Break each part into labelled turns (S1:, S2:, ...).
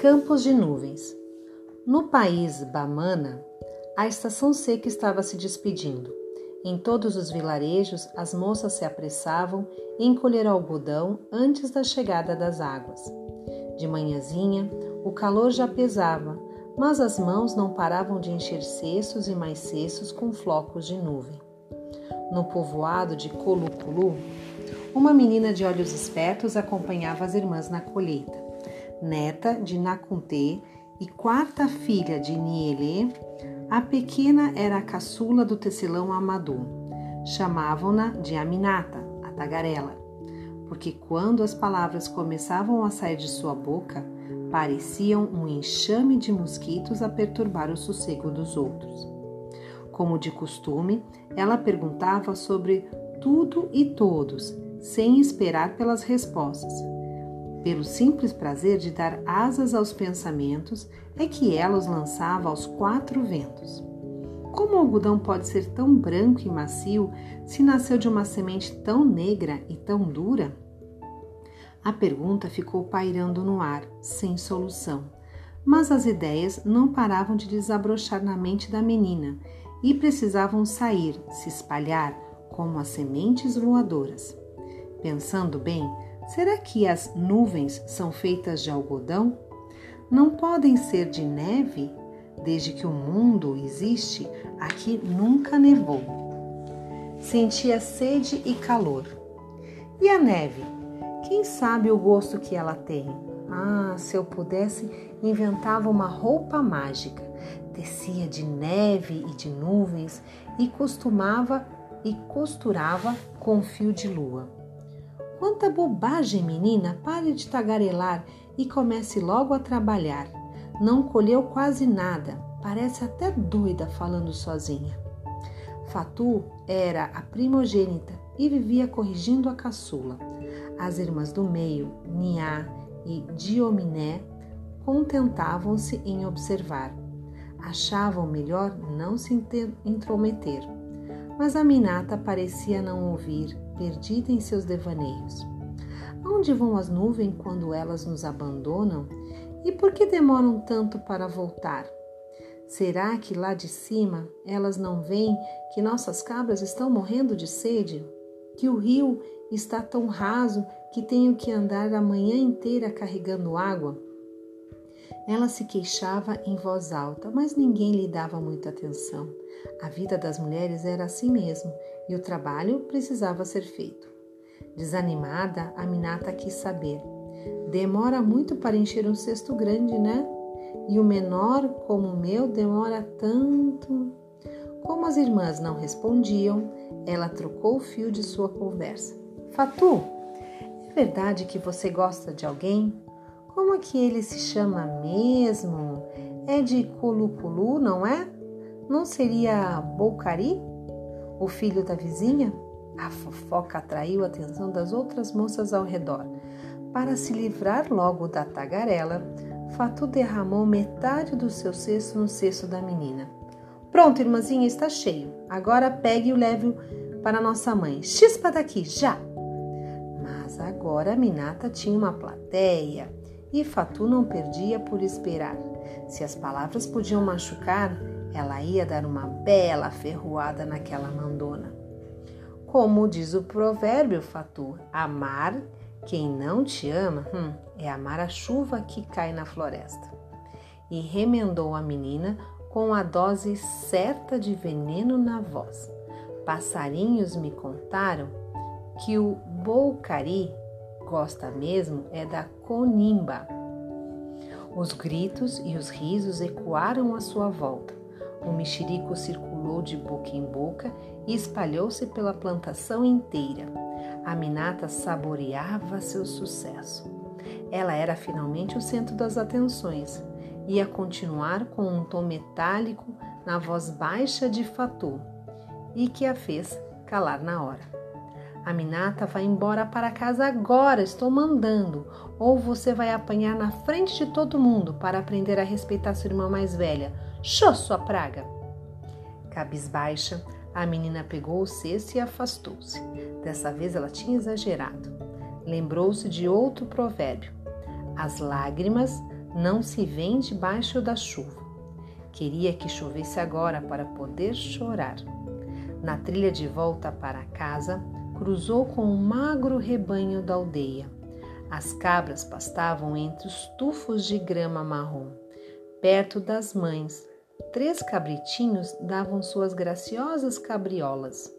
S1: Campos de nuvens. No país Bamana, a estação seca estava se despedindo. Em todos os vilarejos, as moças se apressavam em colher algodão antes da chegada das águas. De manhãzinha, o calor já pesava, mas as mãos não paravam de encher cestos e mais cestos com flocos de nuvem. No povoado de Coluculu, uma menina de olhos espertos acompanhava as irmãs na colheita. Neta de Nakuntê e quarta filha de Nielê, a pequena era a caçula do tecelão Amadou. Chamavam-na de Aminata, a tagarela, porque quando as palavras começavam a sair de sua boca, pareciam um enxame de mosquitos a perturbar o sossego dos outros. Como de costume, ela perguntava sobre tudo e todos, sem esperar pelas respostas. Pelo simples prazer de dar asas aos pensamentos, é que ela os lançava aos quatro ventos. Como o algodão pode ser tão branco e macio se nasceu de uma semente tão negra e tão dura? A pergunta ficou pairando no ar, sem solução. Mas as ideias não paravam de desabrochar na mente da menina e precisavam sair, se espalhar como as sementes voadoras. Pensando bem, será que as nuvens são feitas de algodão? Não podem ser de neve? Desde que o mundo existe, aqui nunca nevou. Sentia sede e calor. E a neve? Quem sabe o gosto que ela tem? Ah, se eu pudesse, inventava uma roupa mágica. Tecia de neve e de nuvens e costumava e costurava com fio de lua. Quanta bobagem, menina! Pare de tagarelar e comece logo a trabalhar. Não colheu quase nada, parece até doida falando sozinha. Fatu era a primogênita e vivia corrigindo a caçula. As irmãs do meio, Niá e Diominé, contentavam-se em observar. Achavam melhor não se intrometer mas a Minata parecia não ouvir, perdida em seus devaneios. Aonde vão as nuvens quando elas nos abandonam? E por que demoram tanto para voltar? Será que lá de cima elas não veem que nossas cabras estão morrendo de sede? Que o rio está tão raso que tenho que andar a manhã inteira carregando água? Ela se queixava em voz alta, mas ninguém lhe dava muita atenção. A vida das mulheres era assim mesmo e o trabalho precisava ser feito. Desanimada, a Minata quis saber: Demora muito para encher um cesto grande, né? E o menor, como o meu, demora tanto. Como as irmãs não respondiam, ela trocou o fio de sua conversa. Fatu, é verdade que você gosta de alguém? Como é que ele se chama mesmo? É de Culupulu, não é? Não seria Boucari? O filho da vizinha? A fofoca atraiu a atenção das outras moças ao redor. Para se livrar logo da tagarela, Fatu derramou metade do seu cesto no cesto da menina. Pronto, irmãzinha, está cheio. Agora pegue e o leve para nossa mãe. Chispa daqui, já! Mas agora Minata tinha uma plateia e Fatu não perdia por esperar. Se as palavras podiam machucar, ela ia dar uma bela ferroada naquela mandona. Como diz o provérbio, Fatu, amar quem não te ama hum, é amar a chuva que cai na floresta. E remendou a menina com a dose certa de veneno na voz. Passarinhos me contaram que o boucari gosta mesmo é da conimba. Os gritos e os risos ecoaram à sua volta. O mexerico circulou de boca em boca e espalhou-se pela plantação inteira. A Minata saboreava seu sucesso. Ela era finalmente o centro das atenções. Ia continuar com um tom metálico na voz baixa de Fatu e que a fez calar na hora. A Minata vai embora para casa agora, estou mandando. Ou você vai apanhar na frente de todo mundo para aprender a respeitar sua irmã mais velha. Xô, sua praga! Cabisbaixa, a menina pegou o cesto e afastou-se. Dessa vez ela tinha exagerado. Lembrou-se de outro provérbio: As lágrimas não se vêem debaixo da chuva. Queria que chovesse agora para poder chorar. Na trilha de volta para casa, cruzou com um magro rebanho da aldeia. As cabras pastavam entre os tufos de grama marrom, perto das mães. Três cabritinhos davam suas graciosas cabriolas.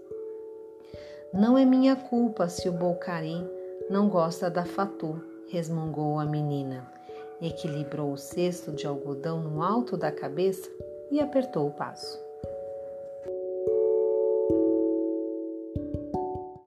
S1: Não é minha culpa se o Bolcari não gosta da Fatu, resmungou a menina. Equilibrou o cesto de algodão no alto da cabeça e apertou o passo.